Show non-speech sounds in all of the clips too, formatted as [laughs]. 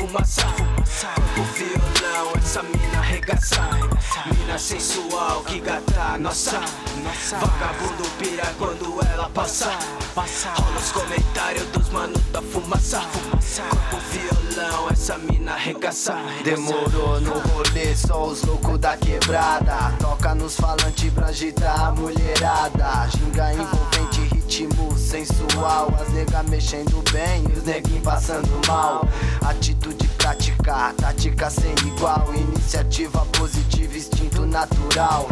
fumaça Corpo violão, essa mina arregaça Mina sensual que gata nossa Vagabundo pira quando ela passa Rola os comentários dos manos da fumaça Corpo violão, essa mina arregaça Demorou no rolê, só os loucos da quebrada. Toca nos falantes pra agitar a mulherada. Ginga envolvente, ritmo sensual. As nega mexendo bem os neguinhos passando mal. Atitude prática, tática sem igual. Iniciativa positiva, instinto natural.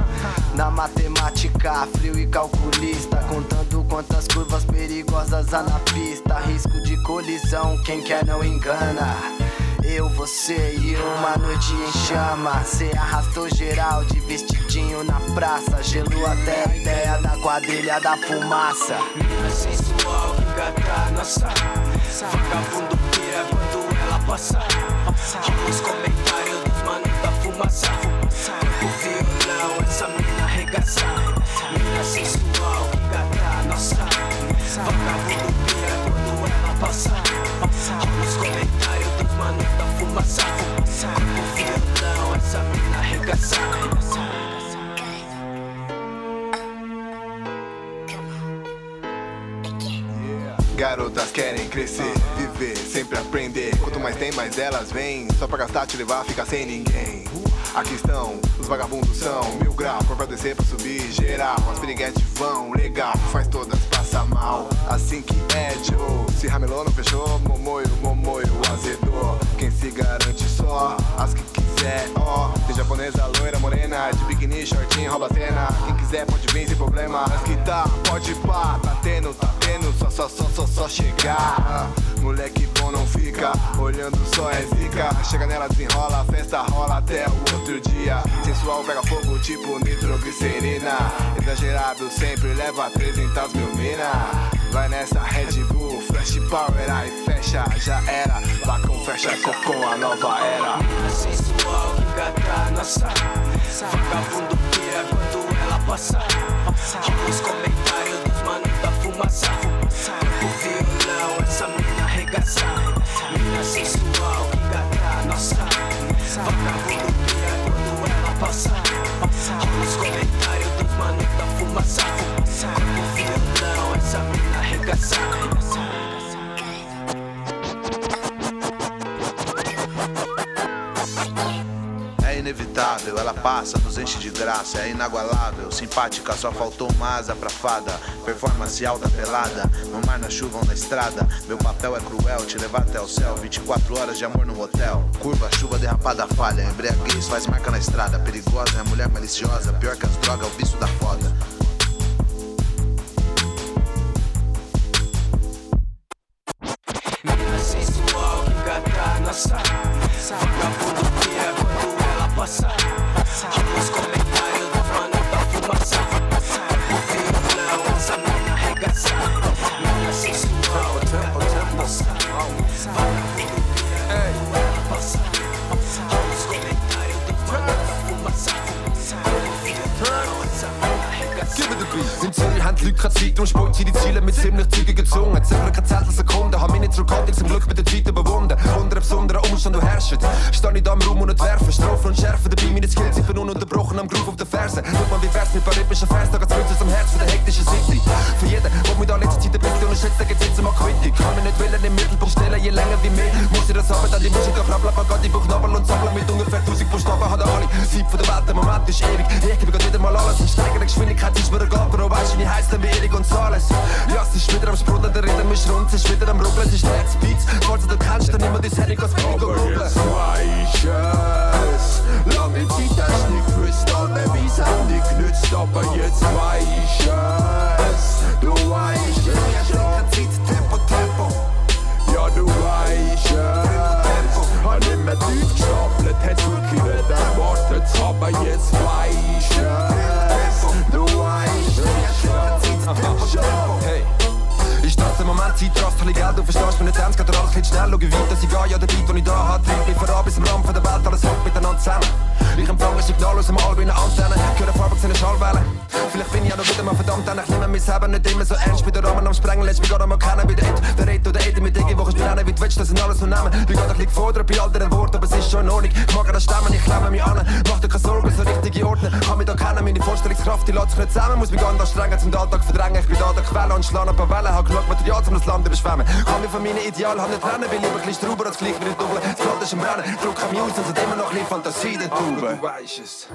Na matemática, frio e calculista. Contando quantas curvas perigosas há na pista. Risco de colisão, quem quer não engana. Eu, você e uma noite em chama. Cê arrastou geral de vestidinho na praça. Gelou até a ideia da quadrilha da fumaça. Mina sensual que gata nossa Vagabundo pira quando ela passa os comentários dos manos da fumaça Corpo violão, essa mina arregaça Mina sensual que gata nossa Vagabundo pira quando ela passa os comentários dos manos fumaça Corpo violão, essa mina arregaça Garotas querem crescer, viver, sempre aprender. Quanto mais tem, mais elas vêm. Só pra gastar, te levar, fica sem ninguém. Aqui estão, os vagabundos são mil grau. Cor pra descer, pra subir, geral. As piriguetes vão, legal, faz todas, passa mal. Assim que é, Joe. Se ramelou, não fechou, momoio, momoio, azedou. Quem se garante só, as que quiser, ó. Tem japonesa, loira, morena, de biquíni, shortinho, rouba cena. Quem quiser pode vir sem problema. As que tá, pode pá, tá tendo, tá tendo, só, só, só, só, só chegar. Moleque bom não fica, olhando só é zica. Chega nela, desenrola, a festa rola até o outro dia. Sensual pega fogo, tipo nitroglicerina. Exagerado sempre leva 300 mil mina. Vai nessa Red Bull, Flash Power, aí fecha, já era. Lá com fecha com a nova era. Sensual que gata nossa Vagabundo pira quando ela passa Rola os comentários dos manos da fumaça Corpo violão, essa mina arregaça Mina sensual que gata nossa. Vagabundo pira quando ela passa. Rola os comentários dos manos da fumaça. Corpo violão, essa mina arregaça inevitável, ela passa, nos enche de graça, é inagualável, simpática, só faltou uma asa pra fada. Performance alta pelada, no mar, na chuva ou na estrada. Meu papel é cruel, te levar até o céu. 24 horas de amor no hotel. Curva, chuva, derrapada, falha. Embriaguez faz marca na estrada. Perigosa é mulher maliciosa, pior que as drogas, é o vício da foda. Mina sensual que pira massa. Vamos comentários do vou mandar pra fumaça. O violão, essa mina arregaçar. Die Leute keine Zeit, darum spult sie die Ziele mit ziemlich zügigen Zungen. Zählen keine Zehntelsekunden, hab mich nicht zurückgehalten, zum Glück mit der Zeit überwunden. Unter einem besonderen Umstand, du herrschst. Steh ich da im Raum und nicht werfen, Strophen und Schärfen, dabei meine Skills, ich bin ununterbrochen am Groove auf den Fersen. Schau mal, wie wär's mit paar rhythmischen da geht's wild am Herz von der hektischen City. Für jeden, der mich da letzte Zeit ein bisschen unterschätzt, geht's jetzt mal Quittung. Kann mich nicht willen im Mittelpunkt stellen, je länger wie mehr. Muss ich das haben, dann die Musik auf Rabbla, Pagadi, Buchnabel und Sammler mit ungefähr 1000 Buchstaben hat alle. Zeit von der Welt, der Moment ist ewig. Ich gebe grad wieder mal alles steigender Geschwindigkeit, ist mir egal, Bro, weißt du, wie heisst denn Währung und Zahles. Ja, es ist wieder am Sprudeln, der Rhythm ist rund, es ist wieder am Rubbeln, es ist Herz Beats. Falls du das kennst, dann nimm dir das Handy, kannst du Aber rubbeln. jetzt weisst es. Lange Zeit hast du nicht gewusst, alle Weise haben dich genützt. Aber jetzt weisst es. Du weisst es schon. Tempo, Tempo. Ja, du weisst es. Hab nicht mehr tief gestapelt, hat's wirklich nicht erwartet. Hey. Ich tanze im Moment Zeit, Trust, hol Geld, du verstehst meine Tänze, geht alles schnell, schau weit, dass ich gehe, ja der Beat, den ich da hab, treibt mich voran bis am Rand von der Welt, alles hängt miteinander zusammen. Ich empfange Signale aus dem All bin eine Antenne, höre Farbe, zu seine Schallwellen. Vielleicht bin ich ja noch wieder mal verdammt, denn ich nehme mich selber nicht immer so ernst, bin der Rahmen am Sprengen, lässt mich gerade mal kennen, bei der Ed, der Red oder Ed, mit Digi, wo ich bin, wie du willst, dass ich alles noch nehme. Ich gerade ein bisschen gefordert bei all diesen Worten, aber es ist schon in Ordnung, ich mag das Stemmen, ich klemme mich an, mach dir keine Sorgen, so richtige Vorstellungskraft, die lässt sich nicht zusammen, muss mich ganz anstrengen, zum Alltag verdrängen. Ich bin da der Quelle und schlage ein paar Wellen, hab genug Material, um das Land überschwemmen. Kann mich von meinen Idealen nicht trennen, will lieber bisschen strauber als gleich wieder doppeln. Das Blatt ist im Brennen, druck am News und sind immer noch ein Fantasie der Tube. Du weißt es.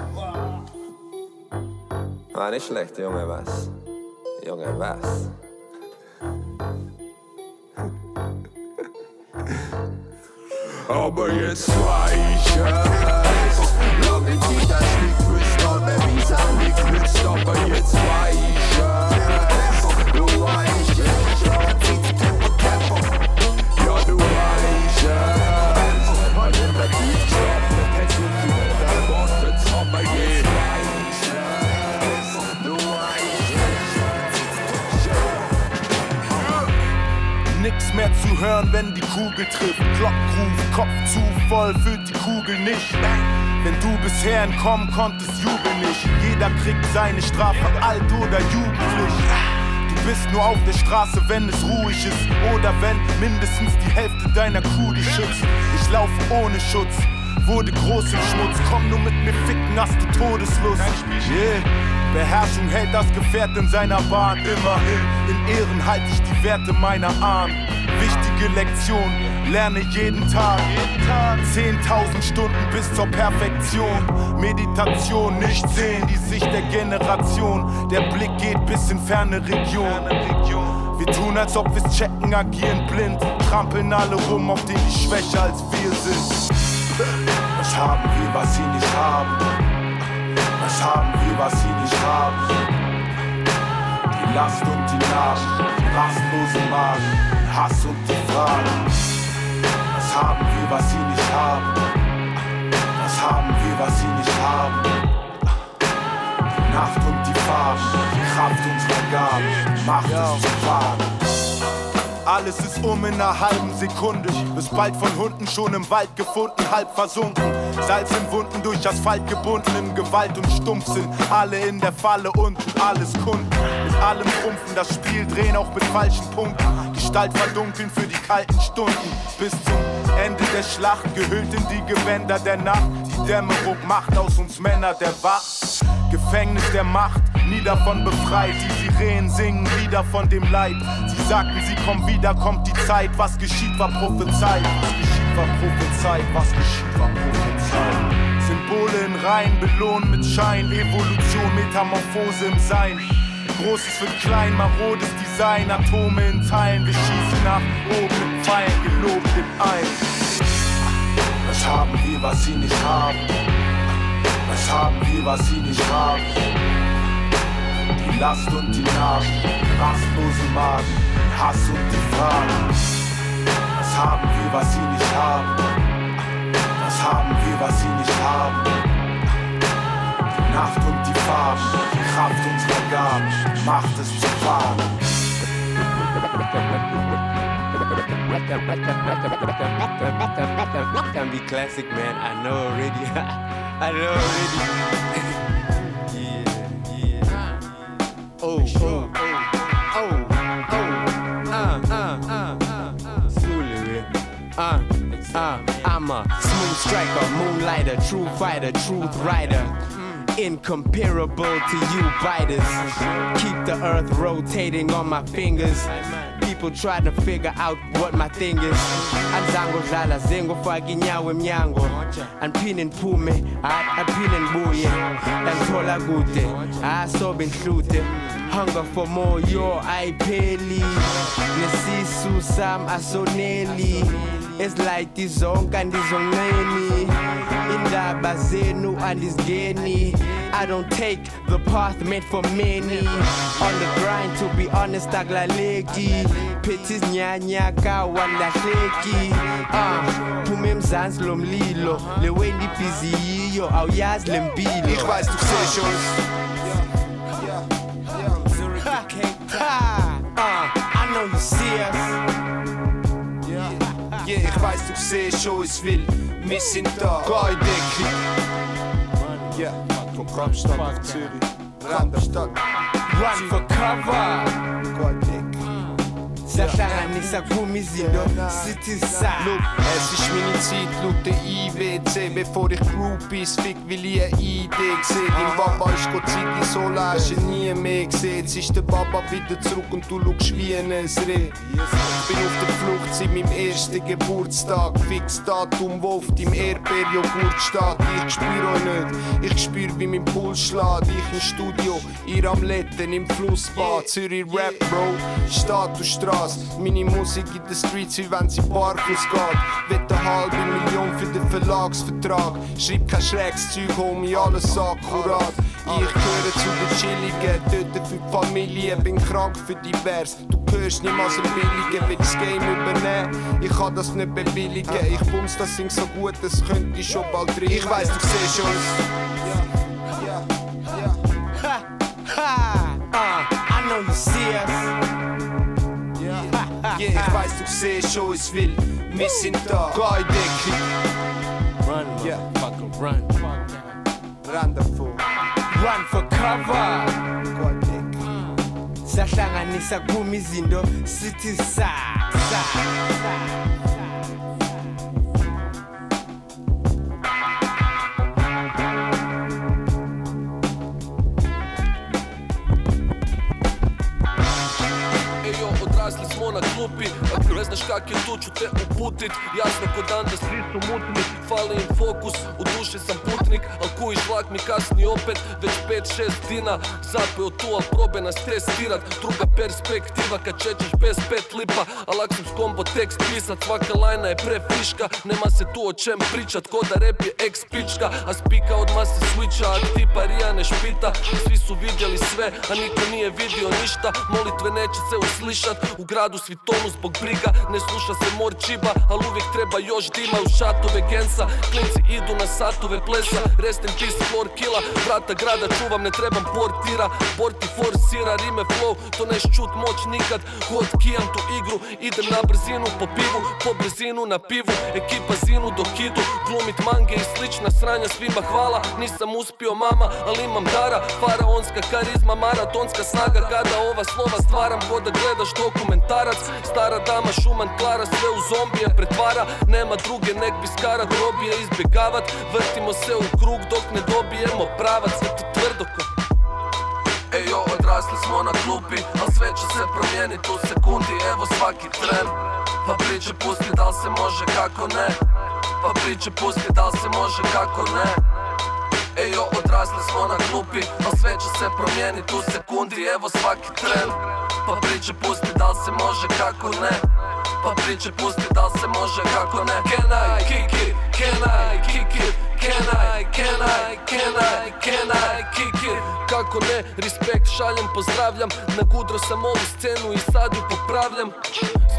Ah, nicht schlecht, Junge, was? Junge, was? Aber jetzt weiß ich es. Lange Zeit hast du mehr zu hören, wenn die Kugel trifft. Glockruf, Kopf zu voll, fühlt die Kugel nicht. Wenn du bisher entkommen konntest, jubel nicht. Jeder kriegt seine Strafe, alt oder jugendlich. Du bist nur auf der Straße, wenn es ruhig ist. Oder wenn mindestens die Hälfte deiner Crew dich schützt. Ich laufe ohne Schutz, wurde groß im Schmutz. Komm nur mit mir ficken, hast du Todeslust. Yeah. Beherrschung hält das Gefährt in seiner Bahn. Immerhin in Ehren halte ich die Werte meiner Ahnen. Wichtige Lektion, lerne jeden Tag. 10.000 Stunden bis zur Perfektion. Meditation, nicht sehen, die Sicht der Generation. Der Blick geht bis in ferne Regionen. Wir tun, als ob wir's checken, agieren blind. Trampeln alle rum, auf denen die schwächer als wir sind. Was haben wir, was sie nicht haben? Was haben wir, was sie nicht haben? Die Last und die Narben, rastlose Magen, Hass und die Fragen. Haben wir, was sie nicht haben? Was haben wir, was sie nicht haben? Die Nacht und die Farben, die Kraft unserer Gaben, macht es zu wagen. Alles ist um in einer halben Sekunde. Bis bald von Hunden schon im Wald gefunden, halb versunken. Salz in Wunden durch Asphalt gebunden, in Gewalt und Stumpfsinn. Alle in der Falle und alles Kunden. Mit allem Trumpfen, das Spiel drehen auch mit falschen Punkten. Gestalt verdunkeln für die kalten Stunden. Bis zum Ende der Schlacht, gehüllt in die Gewänder der Nacht. Die Dämmerung macht aus uns Männer der Wacht. Gefängnis der Macht, nie davon befreit. Die Sirenen singen Lieder von dem Leid. Sie sagten, sie kommen wieder, kommt die Zeit. Was geschieht, war prophezeit. Was geschieht, war prophezeit. Was geschieht, war prophezeit. Symbole in Reihen, belohnen mit Schein. Evolution, Metamorphose im Sein. Großes wird klein, marodes Design. Atome in Teilen, wir schießen nach oben mit Pfeilen, gelobt im Ein. Was haben wir, was sie nicht haben? Was haben wir, was sie nicht haben? Die Last und die Narben, rastlose Magen, Hass und die Fragen. Was haben wir, was sie nicht haben? Was haben wir, was sie nicht haben? Die Nacht und Farben, Kraft unserer Gaben, macht es zu. That can be classic, man. I know already. [laughs] I know already. yeah, yeah. Oh, oh, oh, oh, oh. Uh, uh, uh, uh, uh. Uh, uh. I'm a smooth striker, moonlighter, true fighter, truth writer. Incomparable to you biters. Keep the earth rotating on my fingers. People try to figure out what my thing is. Anzango dlala zengofaka inyawo emnyango. Andiphinde ndiphume, hayi ah, ah, andiphinde ndibuye. Ndangithola kude, asobe ah, ngihlute. Hunger for more, yo ayipheli. Nesisu sam asoneli. Ezilayiti zonke andizonqeni. Indaba zenu andizingeni. I don't take the path meant for many. On the grind, to be honest, akulaleki. Phethe izinyanya kawalahleki. Ah, phuma emzansi lo mlilo. Le way ndibhizi yiyo awuyazi le mpilo. Ich weiß, du siehst uns. Ha, ha, ah, I know you see us. Familie, ich weiß, du siehst schon, es will. Wir sind da. Geh in den Ja, yeah. von Kramstadt nach Zürich. Kramstadt. Run for cover. Geh Decke. sahlanganisa kumizindo sithi sa Look, es ist meine Zeit, laut der IWC Bevor ich Groupies fick, will ich eine Idee sehen. Dein Papa ist Gott sei Dank so hast du nie mehr gesehen. Jetzt ist der Papa wieder zurück und du schaust wie ein Reh. Ich bin auf der Flucht seit meinem ersten Geburtstag. Fix Datum, wo auf deinem Erdbeerjoghurt steht Ich spür euch nicht, ich spür wie mein Puls schlägt. Ich im Studio, ihr am Letten im Flussbad. Zürich Rap Bro, Statusstraße Meine Musik in den Streets, wie wenn sie barfuß geht Wett eine halbe Million für den Verlagsvertrag. Schreib kein schräges Zeug, Homie, alles akkurat. Ich gehöre zu den Chilligen, töte für die Familie Bin krank für divers, du hörst niemals ein Billigen Will das Game übernehmen, ich kann das nicht bewilligen. Ich bums das Ding so gut, es könnte ich schon bald rein Ich weiss, du siehst uns paistab see show is vill, mis sind ta ka ei. Run, yeah. fuckin' run. Run the fool. Run for cover. Mm. sahlanganisa kuma sithi sa sa, sa. on a. znaš kak je tu ću te uputit. Jasno ko dan da svi su mutni Fali im fokus, u duši sam putnik Al kujiš vlak mi kasni opet. Već 5-6 dina Zapeo tu al probe nas testirat. Druga perspektiva kad čećeš bez pet lipa. Al ak sam s tekst pisat Svaka lajna je prefiška. Nema se tu o čem pričat Ko da rap je ex pička. A spika odmah se switcha A tipa Rijane špita. Svi su vidjeli sve A niko nije vidio ništa. Molitve neće se uslišat. U gradu svi tonu zbog briga Ne sluša se mor čiba Al uvijek treba još dima. U šatove gensa Klinci idu na satove plesa. Rest in peace floor killa Vrata grada čuvam ne trebam portira. Porti forsira rime flow To neš čut moć nikad. Hot kijam tu igru Idem na brzinu po pivu Po brzinu na pivu. Ekipa zinu dok idu Glumit mange i slična sranja. Svima hvala Nisam uspio mama Ali imam dara. Faraonska karizma Maratonska snaga. Kada ova slova stvaram Ko da gledaš dokumentarac. Stara dama šuman Klara Sve u zombije pretvara Nema druge nek biskara Drobije izbjegavat Vrtimo se u krug dok ne dobijemo pravac Sve to tvrdo ko Ejo, odrasli smo na klupi, al sve će se promijenit u sekundi, evo svaki tren. Pa priče pusti, dal se može, kako ne? Pa priče pusti, dal se može, kako ne? Ejo, odrasli smo na klupi, al sve će se promijenit u sekundi, evo svaki tren. Pa priče pusti, dal se može, kako ne Pa priče pusti, dal se može, kako ne Can I kick it? Can I kick it? Can I, can I, can I, can I kick it? Kako ne, respekt šaljem, pozdravljam Na gudro sam ovu scenu i sad ju popravljam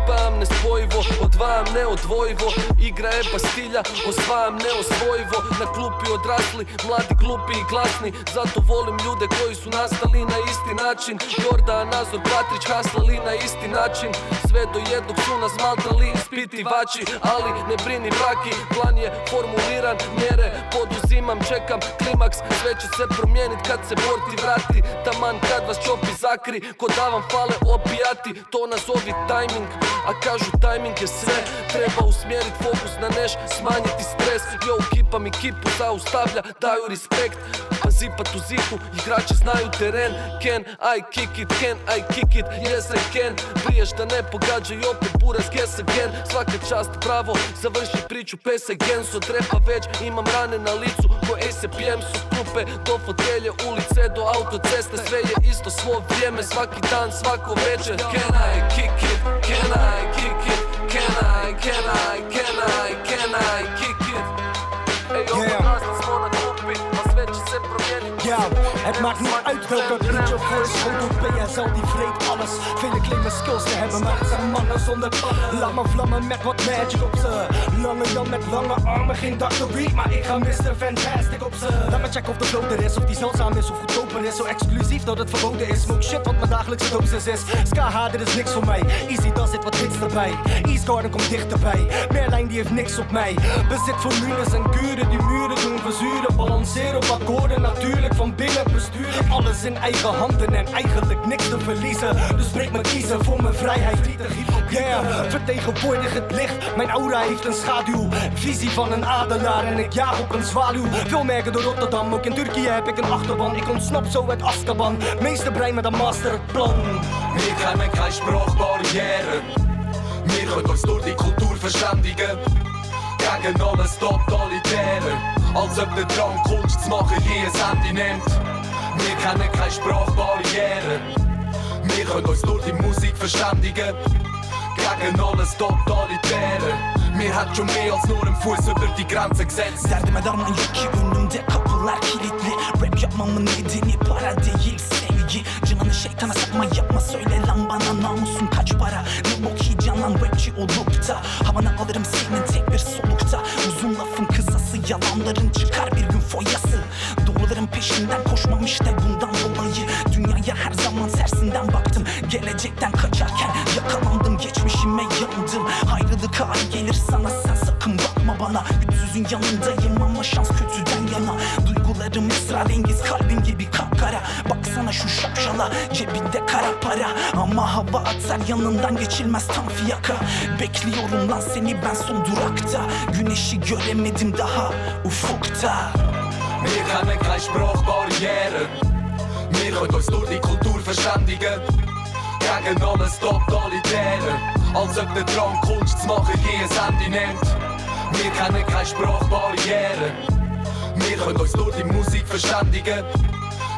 Spajam nespojivo, odvajam neodvojivo. Igra je pastilja, osvajam neosvojivo. Na klupi odrasli, mladi, glupi i glasni. Zato volim ljude koji su nastali na isti način. Jordan, Nazor, Patrić, haslali na isti način. Sve do jednog su nas maltrali ispitivači Ali ne brini vraki, plan je formuliran Mjere poduzimam, čekam klimaks. Sve će se promijenit kad se porti vrati. Taman kad vas čopi zakri Ko da vam fale opijati. To nazovi tajming A kažu tajming je sve. Treba usmjerit fokus na neš Smanjiti stres. Yo, kipa mi kipu zaustavlja Daju respekt Pa zipat u ziku Igrači znaju teren Can I kick it? Can I kick it? Yes I can Priješ da ne pogađaju opet buras guess again Svaka čast bravo Završi priču pes again So trepa već Imam rane na licu Ko ACPM su klupe Do fotelje ulice Do autoceste Sve je isto svo vrijeme Svaki dan svako večer Can I kick it? Can I kick it? Can I, can I, can I, can I kick it? Het maakt niet uit Welke liedje voor is. Goed op BSL die vreet alles. Vele claimen skills te hebben maar het zijn mannen zonder Laat me vlammen met wat magic op ze. Lange Jan met lange armen, geen Dr. Reed Maar ik ga Mr. Fantastic op ze. Laat me checken of de flow er is, of die zeldzaam is of goedkoper is. Zo exclusief dat het verboden is. Smoke shit wat mijn dagelijkse dosis is. Ska dit is niks voor mij. Easy dan zit wat hits erbij. East Garden komt dichterbij. Merlijn die heeft niks op mij. Bezit formules en kuren die muren doen verzuren Balanceren op akkoorden. Natuurlijk van binnen besturen Alles in eigen handen en eigenlijk niks te verliezen. Dus breek me kiezen voor mijn vrijheid. Yeah, vertegenwoordig het licht. Mijn aura heeft een schaduw. Visie van een adelaar en ik jaag op een zwaluw. Veel merken door Rotterdam, ook in Turkije heb ik een achterban. Ik ontsnap zo uit Azkaban. Meeste brein met een masterplan. Wir kennen keine Sprachbarriere. Wir können uns durch die Kultur verständigen. Gegen alles Totalitäre. Als ob der Drang, Kunst zu machen, hier ein Ende nimmt. Wir kennen keine Sprachbarriere. Wir können uns durch die Musik verständigen. Gegen alles Totalitäre. Wir hat schon mehr als nur einen Fuß über die Grenze gesetzt. Derdime derman ki önümde kapılar kilitli Rap yapmamın nedeni para değil sevgi Canını şeytana sakma yapma söyle lan bana namusun kaç para Ne bok yiyeceksin lan rapçi olup da Havana alırım senin tek bir solukta Uzun kısası yalanların çıkar bir gün foyası. Doğruların peşinden koşmam işte bundan dolayı. Dünyaya her zaman tersinden baktım. Gelecekten kaçarken yakalandım geçmişime yandım. Ayrılık hali gelir sana. Sen sakın bakma bana. Güçsüzün yanındayım ama şans kötüden yana. Duygularım esrarengiz kalbim gibi kapkara. Baksana şu şapşala cebinde kara para. Ama hava atar yanından geçilmez tam fiyaka. Bekliyorum lan seni ben son durakta. Güneşi göremedim daha ufukta. Wir kennen keine Sprachbarriere. Wir können uns durch die Kultur verständigen. Gegen alles Totalitäre. Als ob der Drang, Kunst zu machen, hier ein Ende nimmt. Wir kennen keine Sprachbarriere. Wir können uns durch die Musik verständigen.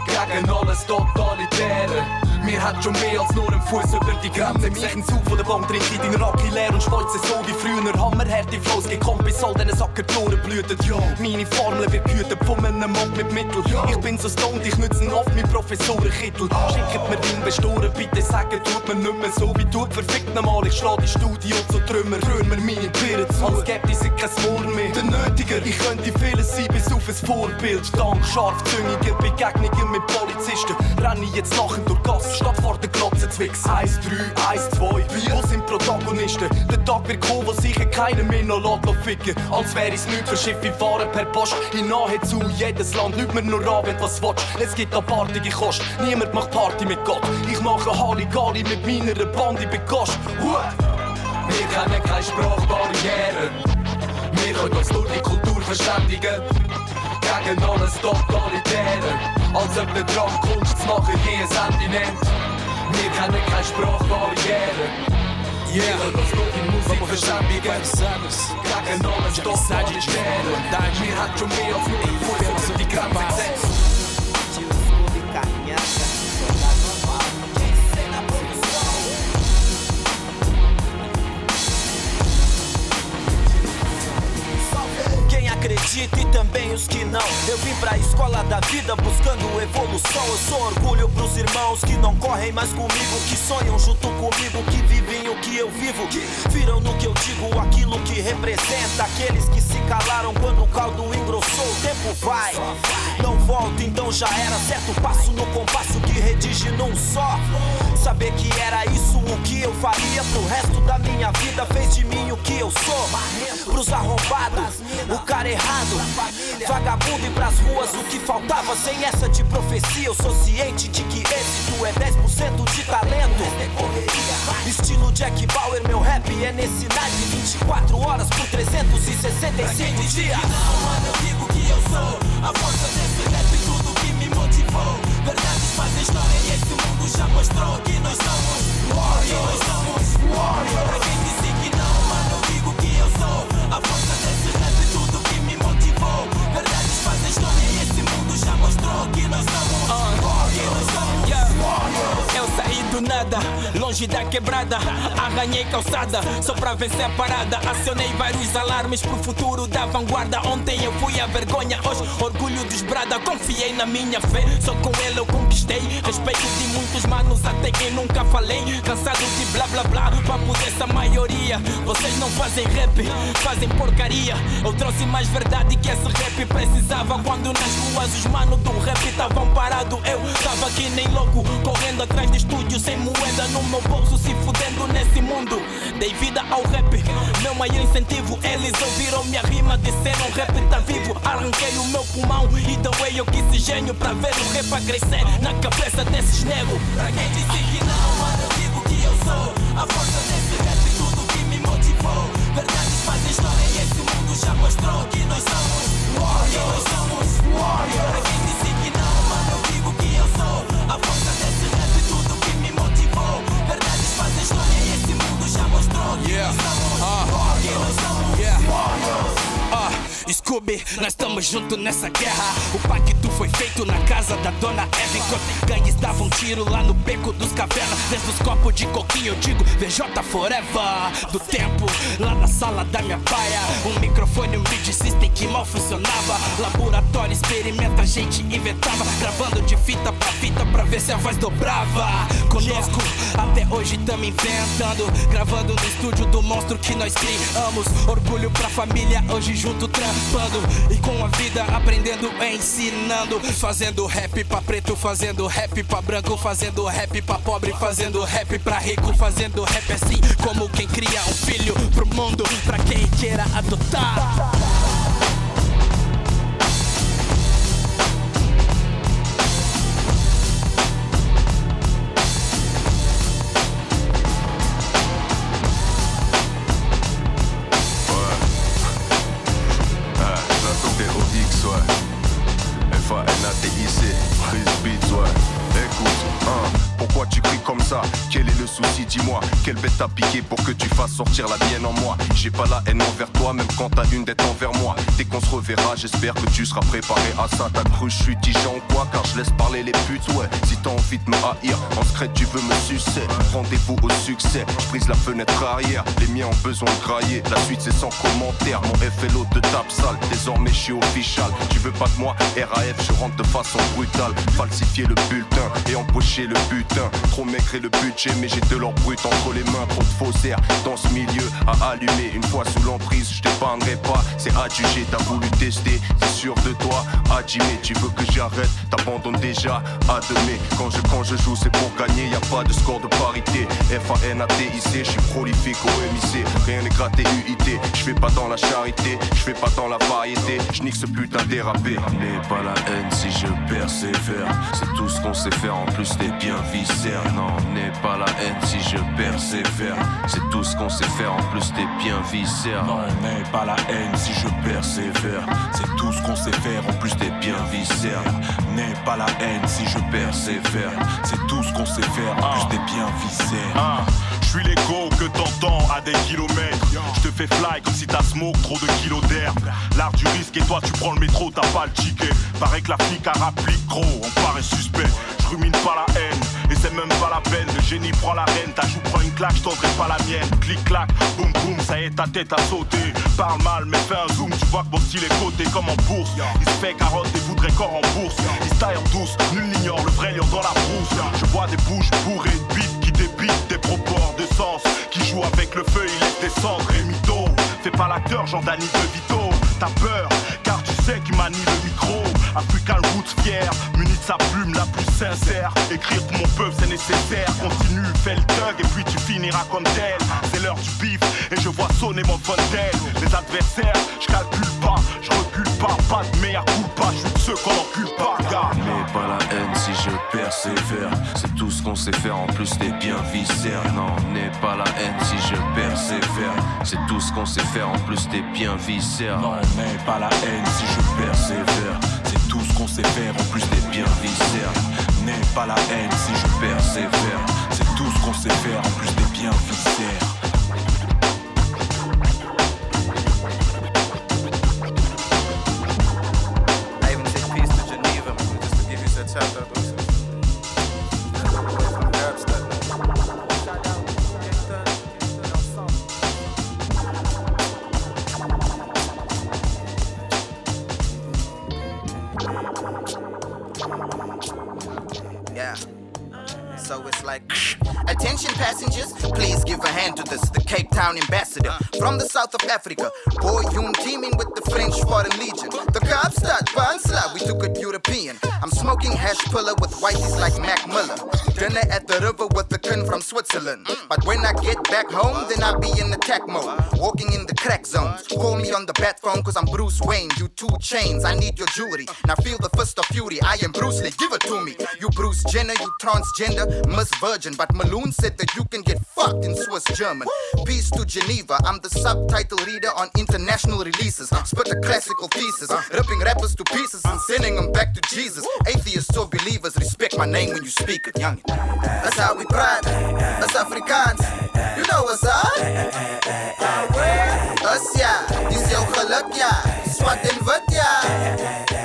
Gegen alles Totalitäre. Wir hat schon mehr als nur einen Fuß über die Grenze. Mich ein Zug von der Bank trinkt in deinen Racki leer und spalze so wie früher. Hammerhärte Flows gekommen bis all diesen Sacker die Ohren blühten ja. Meine Formel wird gehütet von einem Mob mit Mittel Ich bin so stoned, ich nütze oft mit Professorenkittel Schickt mir den Bestoren, bitte sagen, tut mir nicht mehr so wie tut Verfickt nochmal, ich schlag die Studio zu Trümmer Trümmer meine Birnen zu. Als gäbe es kein Moor mehr. Der Nötiger, ich könnte vieles sein bis auf ein Vorbild. Dank scharfzüngiger Begegnungen mit Polizisten. Renne ich jetzt lachend durch Gas statt vor der Glotze zu wichsen 1, 3, 1, 2, wo sind Protagonisten? Der Tag wird kommen, wo sicher keiner mehr noch lässt ficken Als wäre es nichts für Schiffe fahren per Post In nahezu jedes Land lügt mir nur an, wenn was willst Es gibt apartige Kost, niemand macht Party mit Gott Ich mache Halligalli mit meiner Bande bei Gast Hut! Wir kennen keine Sprachbarriere. Wir können uns durch die Kultur verständigen. gegen alles totalitärer. Als ob der Drang Kunstmacher je ein Sentiment. Wir kennen keine Sprachbarriere. Yeah, Musik verständigen. Gegen alles totalitärer. Mir hat schon mehr als nur die Grenze gesetzt. Acredita e também os que não. Eu vim pra escola da vida buscando evolução. Eu sou orgulho pros irmãos que não correm mais comigo, que sonham junto comigo, que vivem o que eu vivo. Viram no que eu digo aquilo que representa. Aqueles que se calaram quando o caldo engrossou. O tempo vai, não volta, então já era certo. Passo no compasso que redige num só. Saber que era isso o que eu faria pro resto da minha vida. Fez de mim o que eu sou. Pros arrombados, o cara errado. Vagabundo e pras ruas o que faltava. Sem essa de profecia, eu sou ciente de que êxito é 10% de talento. Estilo Jack Bauer, meu rap é nesse naipe. 24 horas por 365 dias. Não, mano, eu digo que eu sou a força desse rap, tudo que me motivou. Verdades fazem história e esse mundo já mostrou que nós somos Warriors. Nós somos Warriors. Pra quem disse que não, eu digo que eu sou a força desse rap, tudo que me motivou. Verdades fazem história e esse mundo já mostrou que nós somos do nada, longe da quebrada, arranhei calçada Só pra vencer a parada. Acionei vários alarmes pro futuro da vanguarda. Ontem eu fui a vergonha, hoje orgulho desbrada. Confiei na minha fé, só com ela eu conquistei. Respeito de muitos manos até quem nunca falei. Cansado de blá blá blá, papo dessa maioria. Vocês não fazem rap, fazem porcaria. Eu trouxe mais verdade que esse rap precisava. Quando nas ruas os manos do rap estavam parados Eu tava aqui nem louco, correndo atrás de Sem moeda no meu bolso, se fudendo nesse mundo. Dei vida ao rap, meu maior incentivo. Eles ouviram minha rima, disseram rap tá vivo. Arranquei o meu pulmão e doei eu quis gênio Pra ver o rap a crescer na cabeça desses negros Pra quem disse que não, mano, eu digo que eu sou. A força desse rap, tudo que me motivou. Verdades fazem história e esse mundo já mostrou Que nós somos warriors, nós somos warriors Scooby, nós estamos juntos nessa guerra. O pacto foi feito na casa da dona Eva. Enquanto gangues davam tiro lá no beco dos cavernas. Desde os copos de coquinho, eu digo VJ Forever. Do tempo, lá na sala da minha paia. Um microfone, um beat system que mal funcionava. Laboratório, experimenta, a gente inventava. Gravando de fita pra fita pra ver se a voz dobrava. Conosco, até hoje tamo inventando. Gravando no estúdio do monstro que nós criamos. Orgulho pra família, hoje junto trampando. E com a vida aprendendo, ensinando. Fazendo rap pra preto, fazendo rap pra branco. Fazendo rap pra pobre, fazendo rap pra rico. Fazendo rap assim como quem cria um filho pro mundo. Pra quem queira adotar. six mois. Quelle bête t'as piqué pour que tu fasses sortir la mienne en moi J'ai pas la haine envers toi, même quand t'as une dette envers moi. Dès qu'on se reverra, j'espère que tu seras préparé à ça. T'as cru, je suis tigeant ou quoi Car je laisse parler les putes, ouais. Si t'as envie de me haïr, en secret tu veux me sucer. Rendez-vous au succès, je brise la fenêtre arrière. Les miens ont besoin de grailler. La suite c'est sans commentaire. Mon FLO te tape sale, désormais je suis official. Tu veux pas de moi RAF, je rentre de façon brutale. Falsifier le bulletin et empocher le butin. Trop maigre le budget, mais j'ai de l'or brut entre les mains. Trop de dans ce milieu à allumer. Une fois sous l'emprise, je t'épargnerai pas. C'est adjugé, t'as voulu tester, c'est sûr de toi. Adjimé, tu veux que j'arrête, t'abandonnes déjà. Ademé, quand je, quand je joue, c'est pour gagner. Y a pas de score de parité. F-A-N-A-T-I-C, je suis prolifique au MIC. Rien n'est gratté UIT. Je fais pas dans la charité, je fais pas dans la variété. Je nique ce putain dérapé. N'aie pas la haine si je persévère. C'est tout ce qu'on sait faire, en plus t'es bien viscère. Non, n'aie pas la haine si je persévère. C'est tout ce qu'on sait faire, en plus t'es bien viscère. Non, n'aie pas la haine si je persévère. C'est tout ce qu'on sait faire, en plus t'es bien viscère. N'aie pas la haine si je persévère. C'est tout ce qu'on sait faire, en plus t'es bien viscère. Ah, Je suis l'écho que t'entends à des kilomètres. Je te fais fly comme si t'as smoke trop de kilos d'air. L'art du risque et toi tu prends le métro, t'as pas le ticket. Paraît que la flic a rapplique gros, on paraît suspect. Je rumine pas la haine et c'est même pas la peine. Le génie prend la reine, ta joue prend une claque, je pas la mienne. Clic clac, boum boum, ça y est ta tête a sauté. Parle mal, mais fais un zoom, tu vois que mon style est coté comme en bourse. Il se fait carotte et voudrait corps en bourse. Il se taille en douce, nul n'ignore le vrai lion dans la brousse. Je vois des bouches bourrées de bites qui débitent des propos de sens. Qui jouent avec le feu, il laisse descendre et mytho. Fais pas l'acteur, Jean Dany de Vito. T'as peur, car tu sais qui manie le micro. African Roots fier, muni de sa plume la plus sincère. Écrire pour mon peuple, c'est nécessaire. Continue, fais le thug et puis tu finiras comme tel. C'est l'heure du bif et je vois sonner mon fontaine. Les adversaires, je calcule pas, je recule pas. Pas de meilleur coup pas, je suis de ceux qu'on encule pas, gars. N'aie pas la haine si je persévère. C'est tout ce qu'on sait faire, en plus t'es bien viscère. Non, n'aie pas la haine si je persévère. C'est tout ce qu'on sait faire, en plus t'es bien viscère. Non, n'aie pas la haine si je persévère. Qu'on sait faire, en plus t'es bien viscère. N'aie pas la haine si je persévère. C'est tout ce qu'on sait faire, en plus t'es bien viscère. I be in attack mode. Walking in the crack zones. Call me on the bat phone, cause I'm Bruce Wayne. You two chains, I need your jewelry. Now feel the fist of fury. I am Bruce Lee, give it to me. You Bruce Jenner, you transgender, Miss Virgin. But Maloon said that you can get fucked in Swiss German. Peace to Geneva, I'm the subtitle reader on international releases. Spit a classical thesis, ripping rappers to pieces and sending them back to Jesus. Atheists or believers, respect my name when you speak it, young. That's how we pride, that's Afrikaans. You know what's up? Us ja, dis jou geluk ja, swart en wit ja.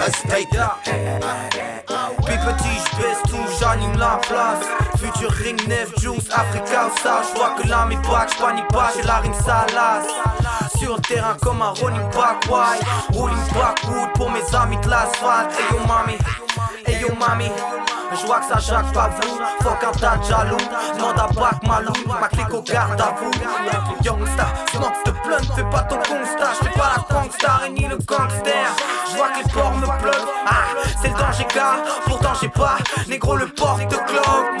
respecte. petit, je baisse tout, j'anime la place. Futur ring 9 juice, Africa ou ça. Je vois que là mes bacs, j'panique pas, j'ai la rime salace. Sur le terrain comme un rolling back white. Rolling backwood pour mes amis de l'asphalte. Hey yo mami, hey yo mami. Je vois que ça jacque pas vous, fuck un tas de jaloux Demande à Bac Malou, ma clique au garde à vous Youngsta, smoke de blunt, fais pas ton constat J'fais pas la gangstar et ni le gangster Je vois que les porcs me pleuvent, ah c'est le danger gars Pourtant j'ai pas, négro le porte de cloque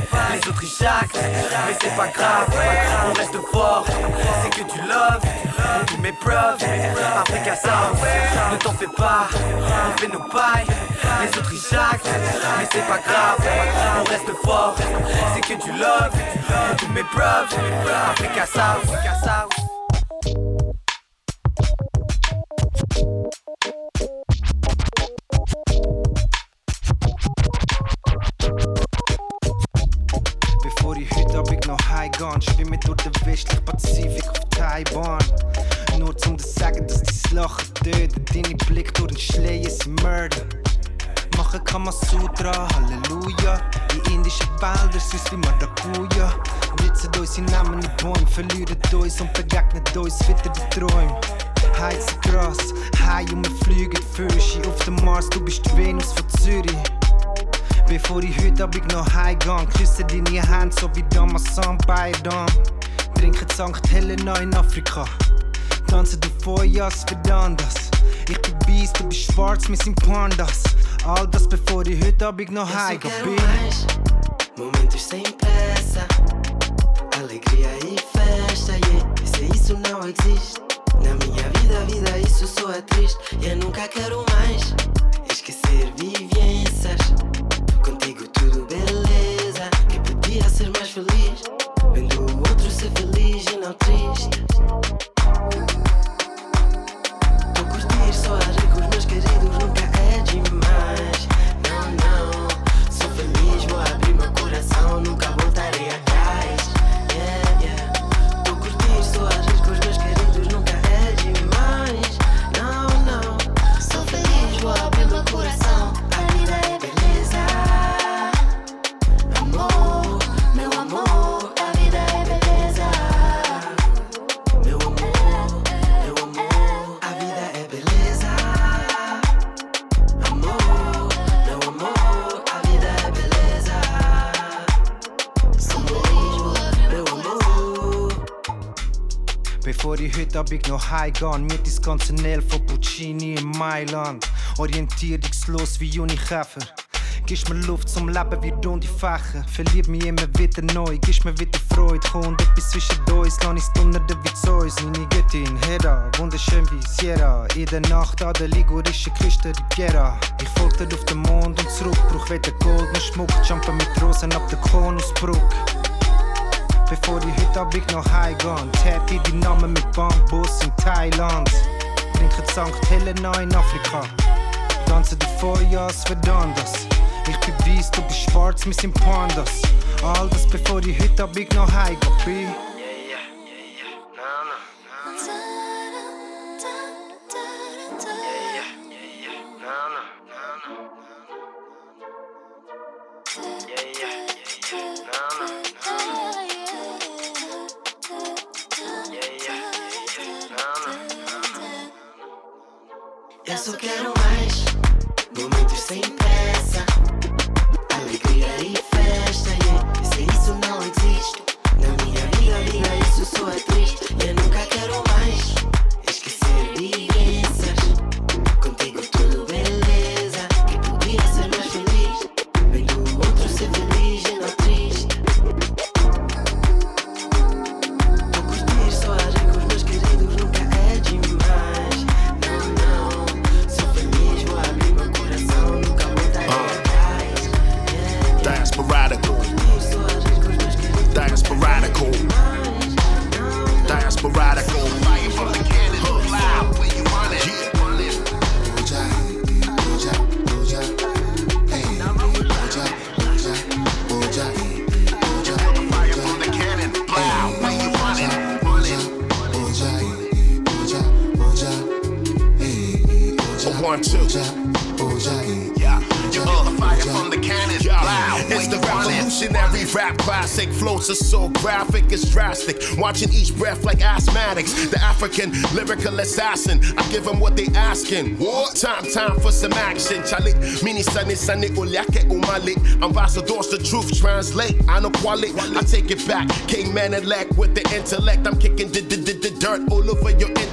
Les autres ils mais c'est pas grave. On reste fort, c'est que du love. On tous mes preuves, Africa South Ne t'en fais pas, on fait nos bails Les autres ils mais c'est pas grave. On reste fort, c'est que du love. On tous mes preuves, Africa South heimgehe, schwimme durch den westlichen Pazifik auf Taiwan. Nur zum zu sagen, dass dein Lachen tötet, deine Blick durch den Schleier sind Mörder. Machen Kamasutra, Halleluja. In indischen Wäldern süß wie Maracuja. Blitzen unsere Namen in Bäume, verlieren uns und begegnen uns wieder die Träume. Heizen krass, high und wir fliegen Fürsche auf dem Mars, du bist die Venus von Zürich. Bevor ich heute Abend noch heimgehe, küsse deine Hände so wie damals am Bayern. Trinken St. Helena in Afrika. Tanzen du Feuers für Dandas. Ich bin weiß, du bist schwarz, wir sind Pandas. All das bevor ich heute Abend noch heimgehe. bin. Momentos sem pressa, alegria e festa, yeah. Se isso não existe na minha vida, vida isso só é triste. Eu nunca quero mais ich noch mit das ganze Nel von Puccini in Mailand. Orientierungslos wie Junikäfer. Gibst mir Luft zum Leben wie runde Fächer. Verlieb mich immer wieder neu, gibst mir wieder Freude. Kommt etwas zwischen uns, lass ich's donnern wie Zeus. Meine Göttin, Hera, wunderschön wie Sierra. In der Nacht an der ligurischen Küste Riviera. Ich folge dir auf den Mond und zurück, brauch weder Gold noch Schmuck. Jumpen mit Rosen ab der Konusbrücke. Bevor ich heute Abend noch heimgehe, tät ich die Namen mit Bambus in Thailand. Trinken St. Helena in Afrika. Tanzen die Feuers für Dandas. Ich bin weiß, du bist schwarz, wir sind Pandas. All das bevor noch heimgehe bin. Na, na, na, na. Eu só quero mais momentos sem pressa. Alegria e festa, yeah. Sem isso não each breath like asthmatics. The African lyrical assassin. I give them what they asking. What? Time, time for some action. Chalik, mini sunny, sunny, uliake umalik. Ambassadors, the truth translate. I know quality. I take it back. King man elect with the intellect. I'm kicking the, dirt all over your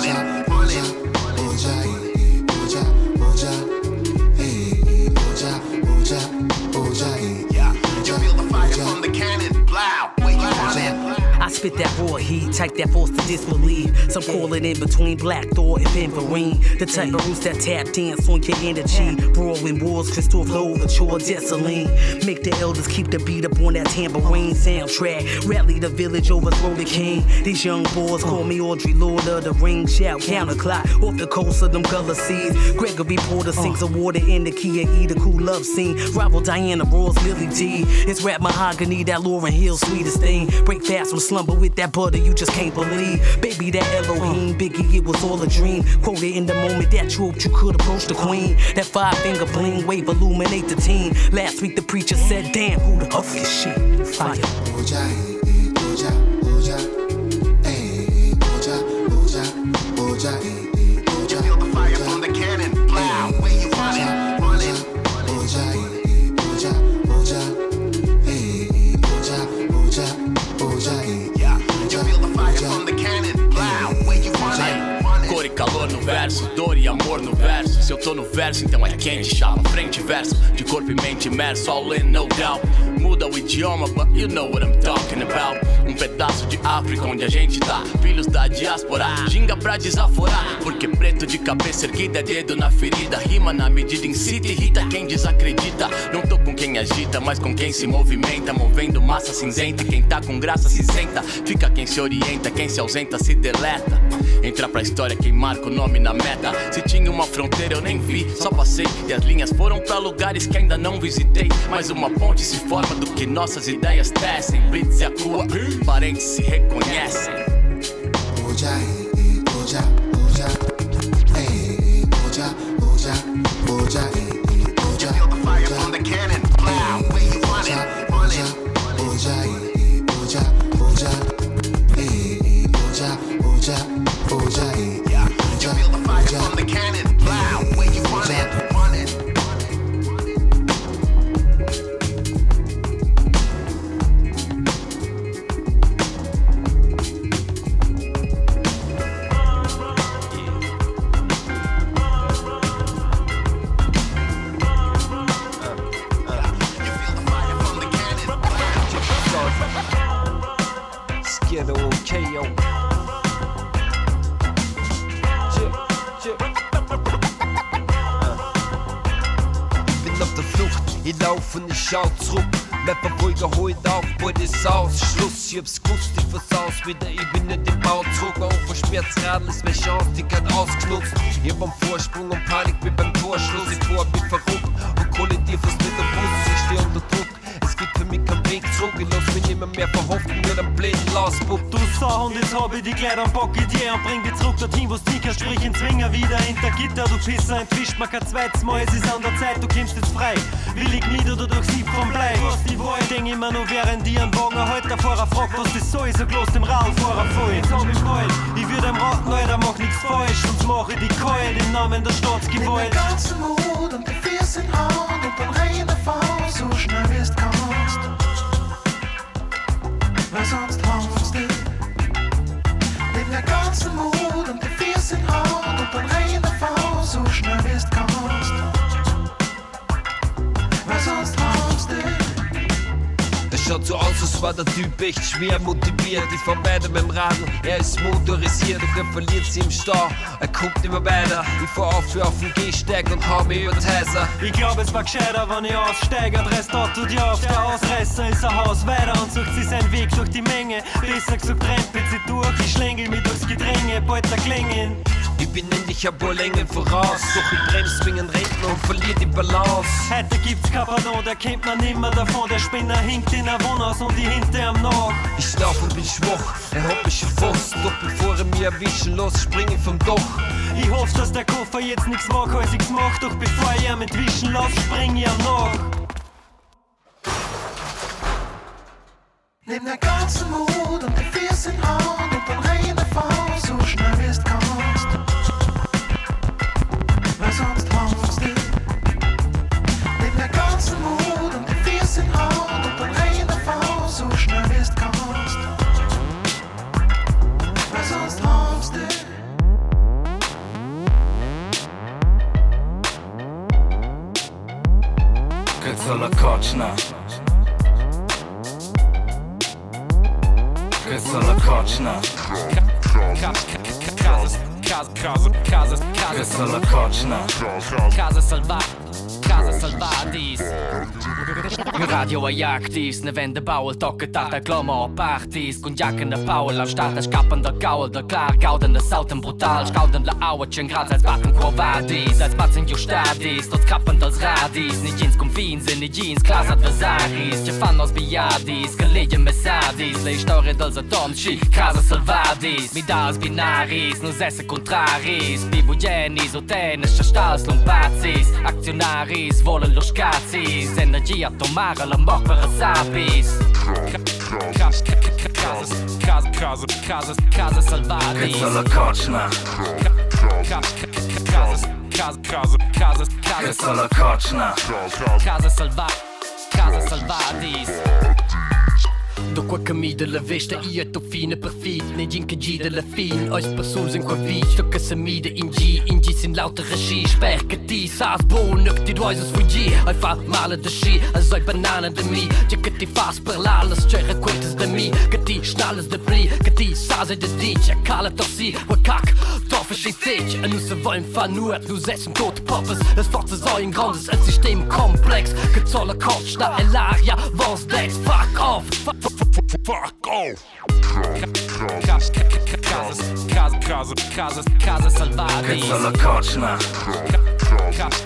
哎呀！Spit that raw heat, type that force to disbelieve. Some call it in between Black Thor and Pimperine. The type of roots that tap dance on your energy. Brawling wars, crystal flow, the chore, gasoline. Make the elders keep the beat up on that tambourine soundtrack. Rally the village, overthrow the king. These young boys call me Audrey Lord of the Ring. Shout counterclock off the coast of them color seas. Gregory Porter uh. sings a water in the key and eat a cool love scene. Rival Diana Ross, Lily D. It's rap mahogany, that Lauren Hill, sweetest thing. Break fast from slumber with that butter you just can't believe. Baby, that Elohim, Biggie, it was all a dream. Quoted in the moment that hoped you could approach the queen. That five finger bling, wave illuminate the team. Last week the preacher said, damn, who the fuck is shit? Fire. Dor e amor no verso. Se eu tô no verso, então é quente, chama, frente verso. De corpo e mente imerso, all in, no doubt. Muda o idioma, but you know what I'm talking about. Um pedaço de África onde a gente tá. Filhos da diáspora, ginga pra desaforar. Porque preto de cabeça erguida, dedo na ferida. Rima na medida, incita irrita quem desacredita. Não tô com quem agita, mas com quem se movimenta. Movendo massa cinzenta. E quem tá com graça se senta. Fica quem se orienta, quem se ausenta se deleta. Entra pra história quem marca o nome na meta. Se tinha uma fronteira eu nem vi, só passei. E as linhas foram pra lugares que ainda não visitei. Mas uma ponte se forma do que nossas ideias tecem. Blitz e a rua, parentes se reconhecem. Heute auf, bald ist aus. Schluss, ich hab's gewusst, ich versaus wieder. Ich bin nicht im Bau zurück, auf versperrt's Radl ist meine Chance, die geht ausgenutzt. Ich hab am Vorsprung und Panik wie Sau und jetzt hab ich die Kleider am Bock dir und bring dich zurück dorthin, wo's kannst. Sprich in Zwinger wieder hinter Gitter, du Pisser, entwischt mir kein zweites Mal. Es ist an der Zeit, du kommst jetzt frei. Willig nieder oder durch Sieb vom Blei. Du hast die Wahl, denk immer nur während die einen Wagen halt der Fahrer fragt, was das soll. Sag los dem Radfahrer voll. Jetzt hab ich bald, ich würd ihm raten, Alter, mach nix falsch. Sonst mach ich die Keule im Namen der Staatsgewalt. Schaut so aus, als war der Typ echt schwer motiviert. Ich fahr weiter beim Raden, er ist motorisiert, doch er verliert sie im Stau. Er kommt immer weiter, ich fahr auf für auf den Gehsteig und hau mich über den Heiser. Ich glaub, es war gescheiter, wenn ich aussteige. Adress dort tut ja auf. Der Ausreißer ist ein Haus weiter und sucht sich seinen Weg durch die Menge. Besser gesagt, rempelt sie durch. Ich schlängel mich durchs Gedränge, bald der Klängen. Ich bin endlich ein paar Längen voraus, doch ich bremse wegen Rentner und verliere die Balance. Heute gibt's kein Pardon, der kennt man nimmer davon. Der Spinner hinkt in ein Wohnhaus und ich hinter ihm nach. Ich lauf und bin schwach, er hat mich schon fast. Doch bevor er mich erwischen lässt, spring ich vom Dach. Ich hoffe, dass der Koffer jetzt nichts mag, als ich's mach. Doch bevor ich ihm entwischen lass, spring ich ihm nach. Nimm der ganzen Mut und die Füße in Hand und dann rein davon, so schnell wie es Gazela koczna. Gazela koczna. Kazes, kazes, kazes, kazes Gazela koczna. Kazes alba casa salvadis. Radio a jagtis, ne vende bauel tokke tata glommer op parties Kun jakken de Paul auf Start der skappen der Gaul der klar gauden de Sauten brutal. Skauden de Auerchen grad als Backen Quovadis Als Matzen jo Stadis, dort kappen als Radis. Ni jeans kom finsinn, ni jeans klas adversaris Je fan aus Biadis, gelegen Messadis Le storie dels a Donchi, casa salvadis. Mi das binaris, no esse contraris. Bibugenis, otenes, stals lumpazis Aktionaris, Capris Wollen durch Skazis Energie atomare la mort per sapis Case case case case salvati Alla koczna Case case case case Alla koczna Case salvati Case salvatis Sto a camisa la vesta e a to fine per fit Ne gin che gi de la fin Ois persuls in qua vi Sto che se mide in gi In gi sin lautere sci Sper che ti saas bon Nuk ti duais fugi. Ai fa male de sci A zoi banane de mi. Ja che ti fas per l'ales Cere quintes de mi. Que ti estalas de pli, que ti saas de di Ja cala to si Wa kak Sich En nu se wollen fan nu setzen tote Poppes Es forze so ein grandes Et System komplex Que zolle Kopf Na elaria Vos dex Fuck off Fuck off Casas, casas, casas, casas, casas salvadis Krycola koczna Casas,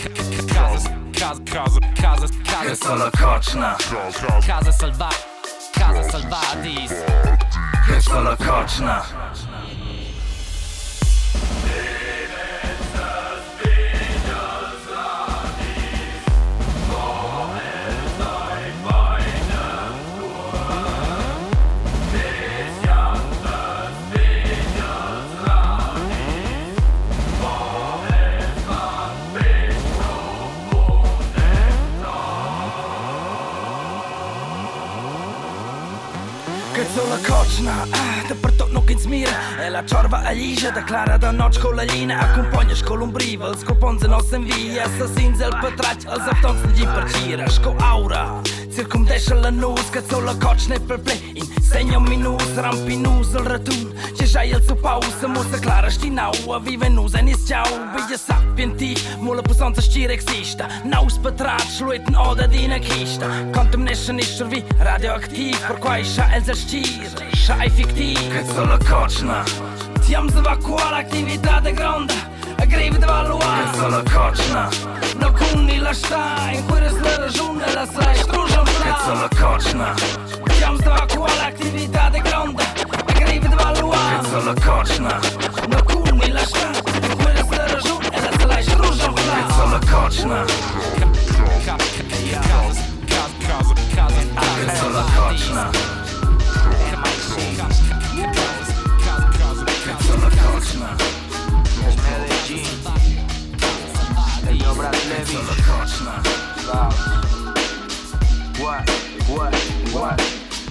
casas, casas, casas, casas Krycola koczna Casa Că cona cočna, ah, eh, de per tot no que ets mira E la xorba a llija, declara de noig con la llina Acompanyes con l'ombriva, els copons en el s'envia Assassins el patraig, els aftons de llit per gira. Aura, Circumdeșă la nus, că ți-o la cocne pe play In segno minus, rampinus, îl rătun Ce ja el să pau, să mor să clară știnau A vive nu se nis ceau, băie sapienti Mulă puson să știre există N-au spătrat, șluit în odă din achista Contamination is survi, radioactiv Per quai ja el să știr, ja e fictiv Că ți-o la cocna Ti-am zăva cu activitate grandă Greivedvall og Sola Kochna Nå no kunni la stein Hvor sløre jone la seg Strusjon fra Sola Kochna Jamsta kuala aktività de gronda. Greivedvall og Sola Kochna Nå no kunni la stein Hvor sløre jone la seg Strusjon fra Sola Kochna Sola Kochna Sola Kochna Yo, Brad Levy. What? What? What?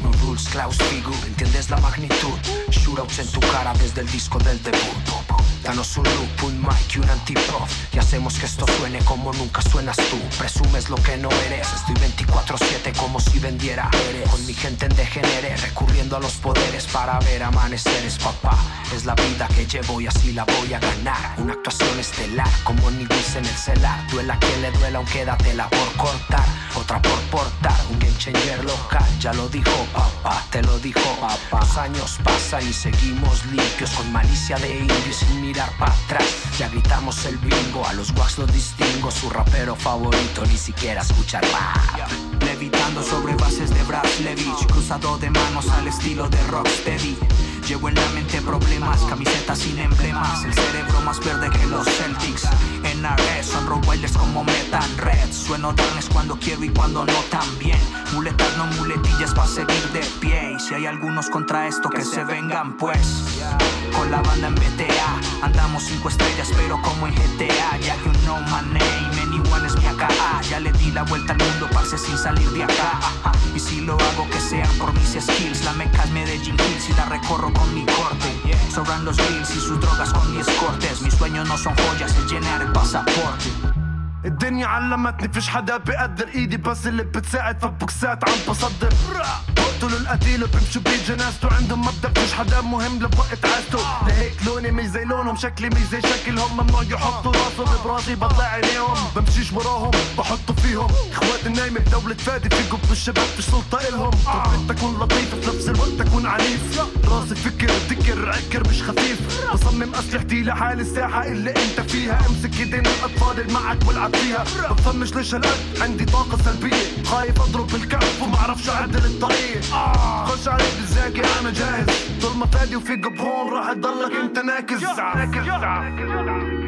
No rules, Klaus Figu, ¿entiendes la magnitud? Shootouts en tu cara desde el disco del debut Danos un loop, un mic y un antipop Y hacemos que esto suene como nunca suenas tú. Presumes lo que no eres. Estoy 24-7 como si vendiera eres Con mi gente en degenere Recurriendo a los poderes para ver amaneceres Papá, es la vida que llevo y así la voy a ganar. Una actuación estelar como Nigris en el celar. Duela que le duela aunque tela por cortar. Otra por portar, un game changer local. Ya lo dijo papá, te lo dijo papá. Los años pasan y seguimos limpios Con malicia de indio y mirar para Ya gritamos el bingo, a los wax los distingo. Su rapero favorito ni siquiera escucha rap. Levitando sobre bases de Braslevich Cruzado de manos al estilo de Rocksteady. Llevo en la mente problemas, camisetas sin emblemas. El cerebro más verde que los Celtics. NRS son Rottweilers como Metan Red. Sueno darles cuando quiero y cuando no también Muletas no muletillas para seguir de pie. Y si hay algunos contra esto que se vengan pues Con la banda en BTA Andamos cinco estrellas pero como en GTA Ya you know my name, anyone es mi acá Ya le di la vuelta al mundo parce sin salir de acá Y si lo hago que sean por mis skills La meca es Medellín Hills y la recorro con mi corte Sobran los bills y sus drogas con 10 cortes Mis sueños no son joyas, es llenar el pasaporte الدنيا علمتني فيش حدا بيقدر ايدي بس اللي بتساعد فبوكسات عم بصدر بقتل القتيل وبمشوا بيه جنازته عندهم مبدأ فيش حدا مهم لبوقت عازته لهيك لوني مش زي لونهم شكلي مش زي شكلهم ممنوع يحطوا راسهم براسي بطلع عينيهم. بمشيش وراهم بحطوا فيهم. اخوات النايمة بدولة فادي في قبض الشباب فيش سلطة الهم طريقتي تكون لطيف في نفس الوقت تكون عنيف. راسي فكر ذكر عكر مش خفيف. بصمم أسلحتي لحال الساحة اللي أنت فيها. امسك ايدين الأطفال اللي معك والعب فيها. بفهمش ليش هالقد؟ عندي طاقة سلبية. خايف أضرب بالكف ومعرفش أعدل الطريق. خش علي بالزاكي أنا جاهز. طول ما فادي وفي قبهون راح تضلك أنت ناكز C'est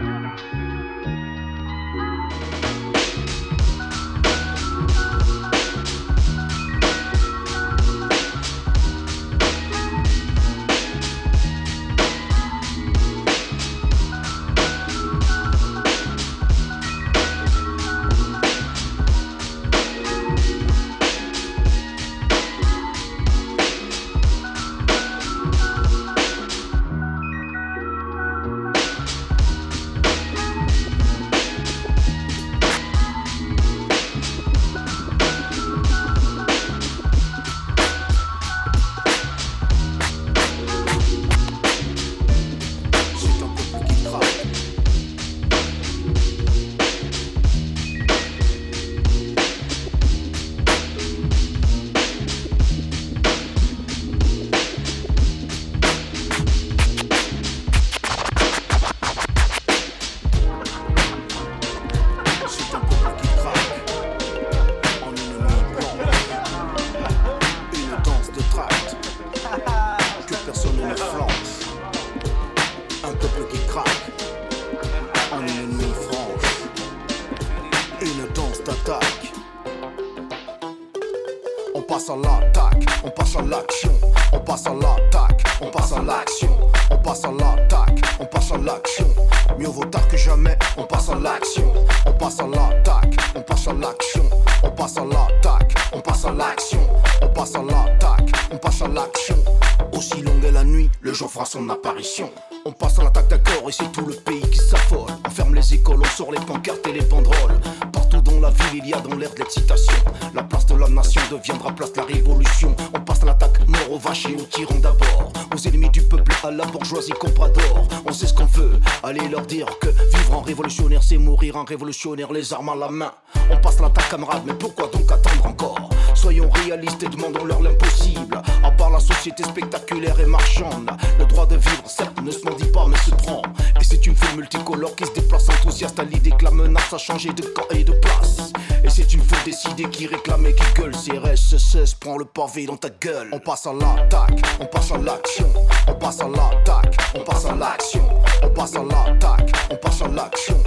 deviendra place la révolution. On passe à l'attaque, mort aux vaches et aux tyrans d'abord. Aux ennemis du peuple, à la bourgeoisie comprador. On sait ce qu'on veut, allez leur dire que vivre en révolutionnaire, c'est mourir en révolutionnaire, les armes à la main. On passe à l'attaque, camarade, mais pourquoi donc attendre encore? Soyons réalistes et demandons-leur l'impossible. À part la société spectaculaire et marchande, le droit de vivre, certes, ne se mendie pas, mais se prend. Et c'est une foule multicolore qui se déplace enthousiaste à l'idée que la menace a changé de camp et de place. Et c'est une foule décidée qui réclame et qui gueule. CRSSS, prends le pavé dans ta gueule. On passe à l'attaque, on passe à l'action. On passe à l'attaque, on passe à l'action. On passe à l'attaque, on passe à l'action.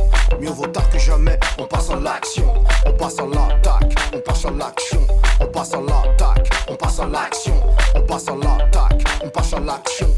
Mieux vaut tard que jamais, on passe à l'action. On passe à l'attaque, on passe à l'action. On passe à l'attaque, on passe à l'action. On passe à l'attaque, on passe à l'action.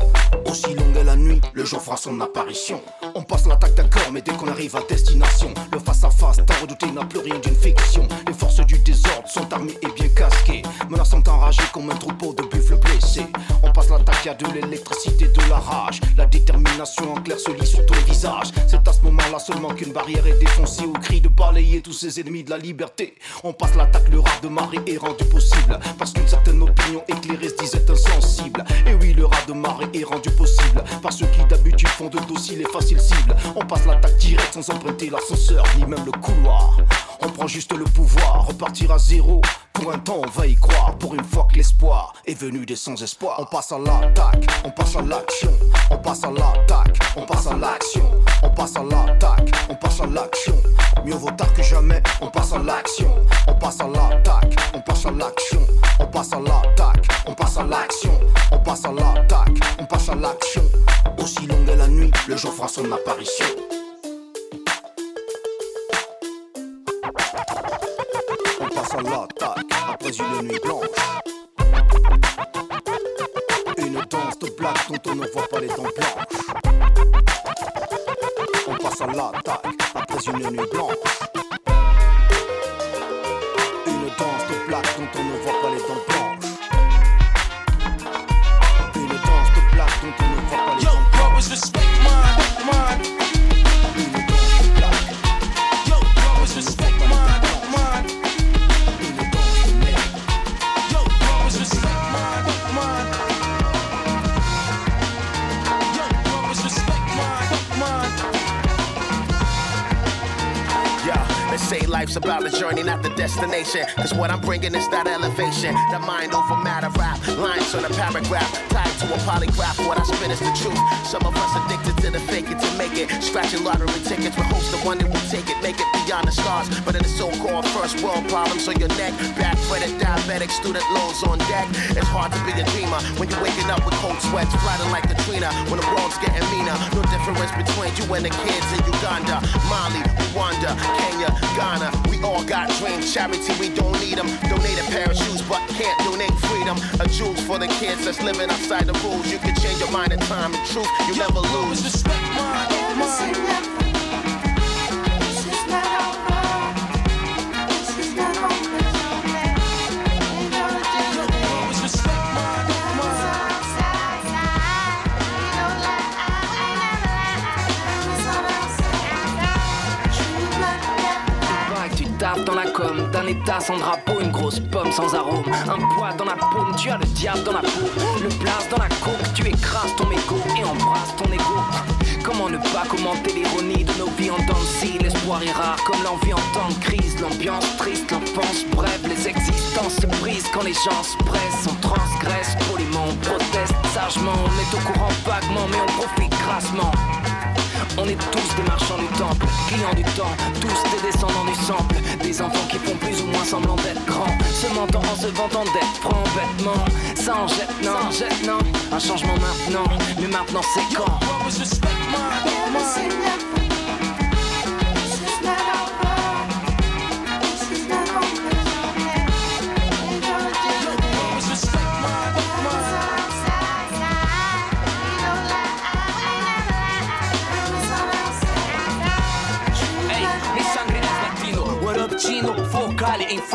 Aussi longue est la nuit, le jour fera son apparition. On passe l'attaque d'accord, mais dès qu'on arrive à destination, le face à face, tant redouté n'a plus rien d'une fiction. Les forces du désordre sont armées et bien casquées, menaçant enragées comme un troupeau de buffles blessés. On passe l'attaque, y a de l'électricité, de la rage. La détermination en clair se lit sur ton visage. C'est à ce moment-là seulement qu'une barrière est défoncée au cri de balayer tous ces ennemis de la liberté. On passe l'attaque, le rat de marée est rendu possible. Parce qu'une certaine opinion éclairée se disait insensible. Et oui, le rat de marée est rendu possible. Par ceux qui d'habitude font de dociles et faciles cibles. On passe l'attaque directe sans emprunter l'ascenseur, ni même le couloir. On prend juste le pouvoir, repartir à zéro. Pour un temps, on va y croire. Pour une fois que l'espoir est venu des sans espoir. On passe à l'attaque, on passe à l'action. On passe à l'attaque, on passe à l'action. On passe à l'attaque, on passe à l'action. Mieux vaut tard que jamais, on passe à l'action. On passe à l'attaque, on passe à l'action. On passe à l'attaque, on passe à l'action. On passe à l'attaque, on passe à l'action. Aussi longue est la nuit, le jour fera son apparition. On passe à l'attaque après une nuit blanche. Une danse de blagues dont on ne voit pas les dents blanches. On passe à l'attaque après une nuit blanche. Destination. Cause what I'm bringing is that elevation. The mind over matter rap. Lines on a paragraph, tied to a polygraph. What I spit is the truth. Some of us addicted to the fake it to make it. Scratching lottery tickets with hopes the one that will take it, make it beyond the stars. But in the so called first world problems on your neck, back, bad credit, diabetic, student loans on deck. It's hard to be a dreamer when you're waking up with cold sweats, flooding like Katrina. When the world's getting meaner, no difference between you and the kids in Uganda, Mali, Rwanda, Kenya, Ghana. All got dreams, charity, we don't need them. Donate a pair of shoes, but can't donate freedom. A jewels for the kids that's living outside the rules. You can change your mind in time and truth, you never lose. Respect mine, mine. État sans drapeau, une grosse pomme sans arôme, un poids dans la paume, tu as le diable dans la peau, le place dans la coke, tu écrases ton égo et embrasses ton égo. Comment ne pas commenter l'ironie de nos vies en scie L'espoir est rare comme l'envie en temps de crise L'ambiance triste, l'enfance bref Les existences se brisent quand les gens se pressent On transgresse poliment, on proteste sagement On est au courant vaguement mais on profite grassement on est tous des marchands du temple, clients du temps, tous des descendants du sample, des enfants qui font plus ou moins semblant d'être grands, se mentant en se vantant d'être francs bêtement, ça en jette non, en jette non, un changement maintenant, mais maintenant c'est quand?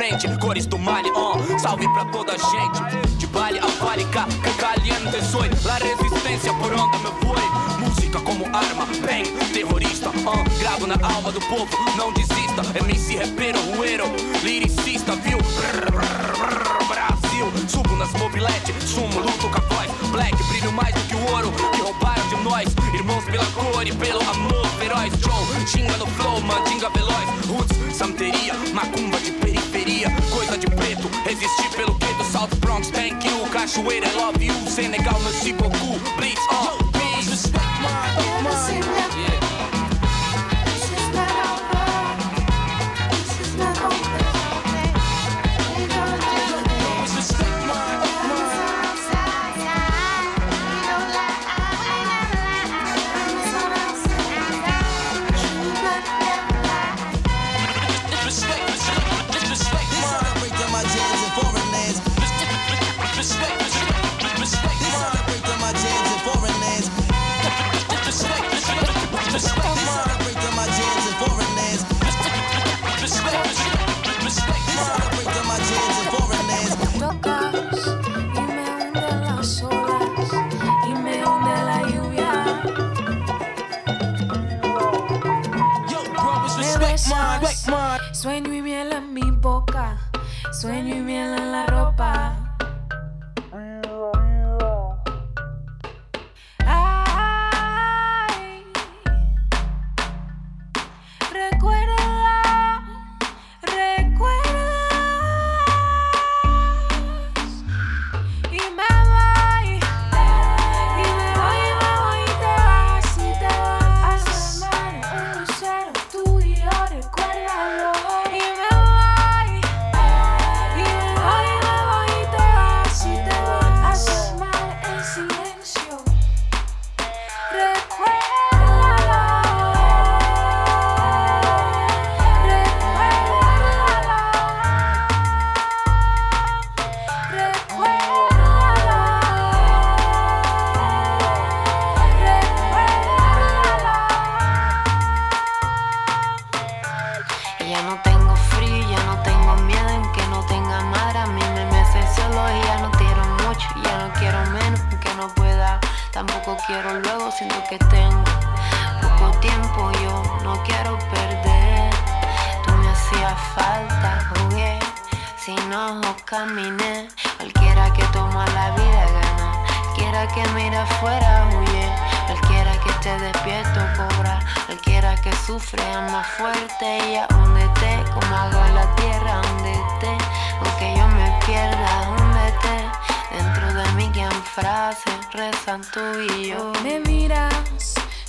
Frente, cores do Mali, oh, salve pra toda a gente, de Bali a Bali, cá, que caliente la resistência por onde me voy, música como arma, bem, terrorista, uh, gravo na alma do povo, não desista, MC rapero, rueiro, liricista, viu? Brasil, subo nas mobilete, sumo, luto com a voz, black, brilho mais do que o ouro, que roubaram de nós, irmãos pela cor e pelo amor feroz, Joe, xinga no flow, mandinga veloz, infatuated, love you, c'est égal, merci beaucoup. Sueño y miel en mi boca, sueño y miel en la ropa.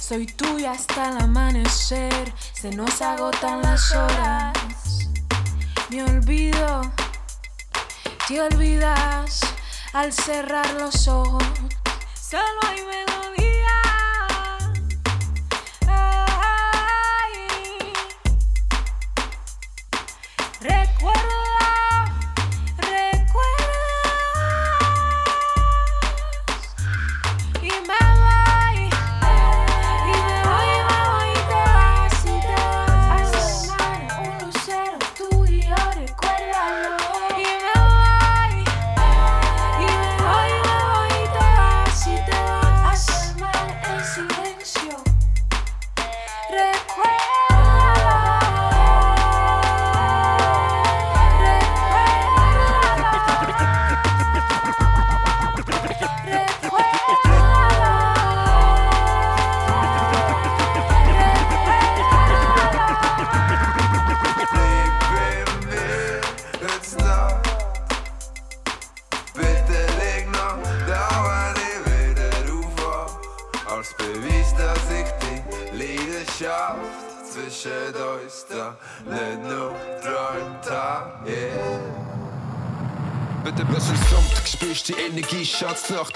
Soy tuya hasta el amanecer. Se nos agotan las horas. Me olvido, te olvidas al cerrar los ojos. Solo hay melodía.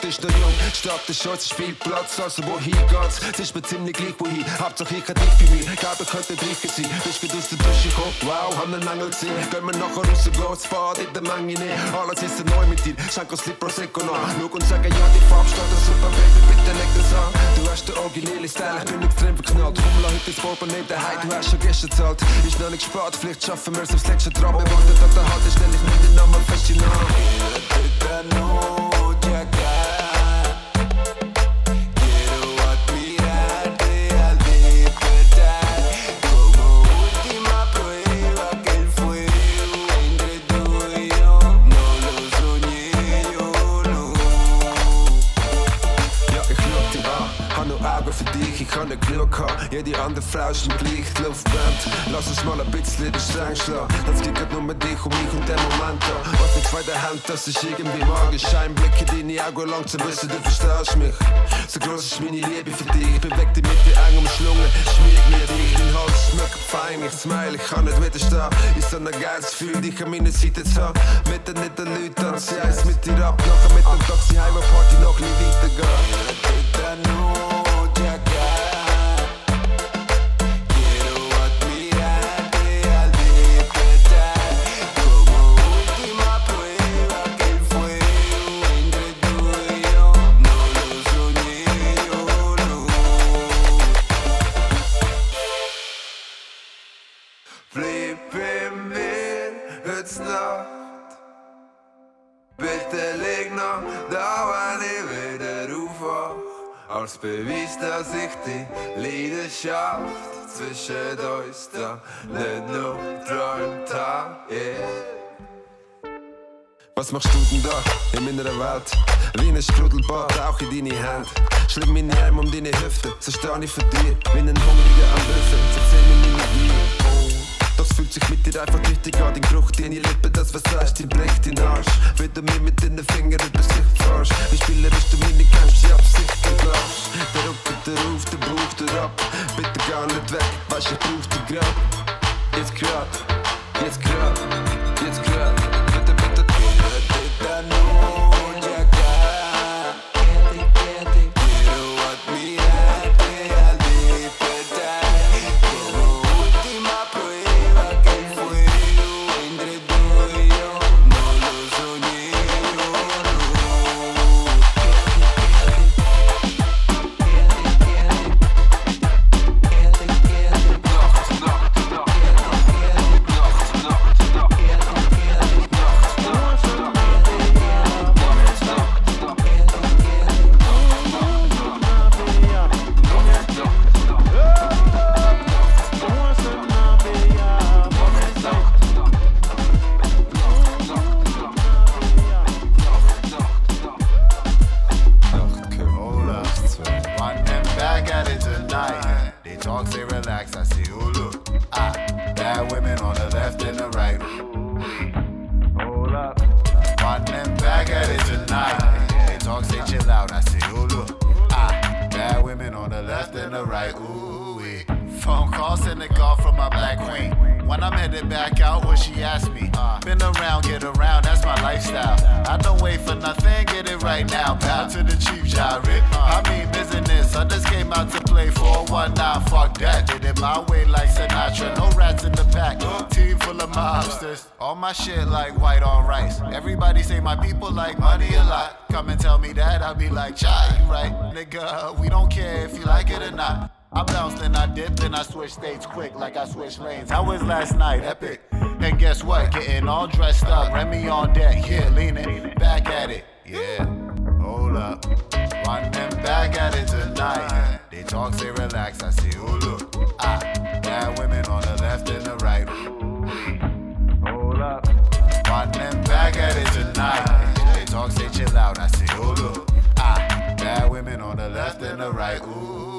Ist noch jung, Stadt ist schon Spielplatz, also wohin geht's? Es ist mir ziemlich gleich wohin, Hauptsache ich hab dich für mich, Gabe könnte reichen sein, bist gerade aus der Dusche gekommen, wow, hab einen Engel gesehen, gehen wir nachher raus, ins Bad in der Menge nehmen, alles ist neu mit dir, schenk uns Slip Prosecco nach, schau und sag ja, die Farbe steht so super, Baby, bitte leg das an, du hast den originellen Style, ich bin extrem verknallt, komm, lass heute das Portemonnaie daheim, du hast schon gestern zahlt, ist noch nicht spät, vielleicht schaffen wir's aufs letzte Tram, wir warten an der Hand, stell ich mir Ist irgendwie magisch. Einblick in deine Augen lang zu wissen, du verstehst mich. So groß ist meine Liebe für dich. Beweg dich mit den Augen umschlungen, schmieg mir dich. Dein Hals schmeckt fein, ich smile, ich kann nicht widerstehen. Ist so ein geiles Gefühl, dich an meiner Seite zu haben. Mit den netten Leuten tanze ich eins mit dir ab. Nachher mit dem Taxi heim, Party noch nie weitergehen. Als Beweis, dass ich die Leidenschaft zwischen uns da nicht nur träumt habe. Was machst du denn da in meiner Welt? Wie ein Sprudelbad, auch in deine Hände. Schlimm meine Arme um deine Hüfte, so stehe ich vor dir. Wie ein Hungriger am Büffel, Das fühlt sich mit dir einfach richtig an, dein Geruch, deine Lippen, das was sagst, die bricht den Arsch. Wie du mir mit deinen Fingern über sich fahrst. Wie spielerisch du meine die Absicht glaubst. Der ruckelt der auf, der braucht der ab. Bitte gar nicht weg, weißt ich brauch dich grad, jetzt grad, jetzt grad. Yeah, leaning back at it. Yeah. Hold up. Run them back at it tonight. They talk, say relax. I see who look. Ah, bad women on the left and the right. Hold up. Run them back at it tonight. They talk, say chill out. I see who look. Ah, bad women on the left and the right. Ooh,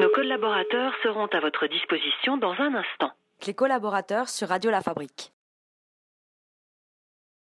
Nos collaborateurs seront à votre disposition dans un instant. Les collaborateurs sur Radio La Fabrique.